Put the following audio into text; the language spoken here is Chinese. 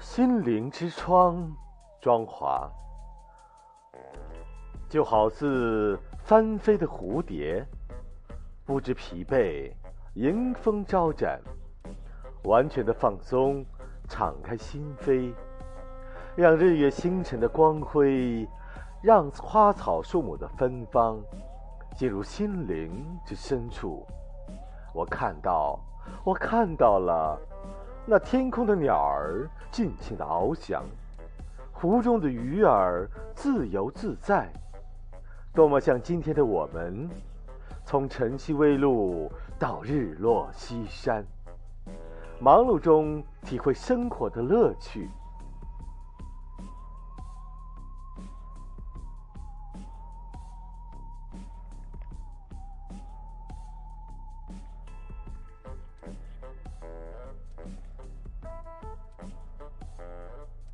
心灵之窗，庄华，就好似翻飞的蝴蝶，不知疲惫，迎风招展，完全的放松，敞开心扉，让日月星辰的光辉，让花草树木的芬芳，进入心灵之深处。我看到，我看到了。那天空的鸟儿尽情的翱翔，湖中的鱼儿自由自在，多么像今天的我们，从晨曦微露到日落西山，忙碌中体会生活的乐趣，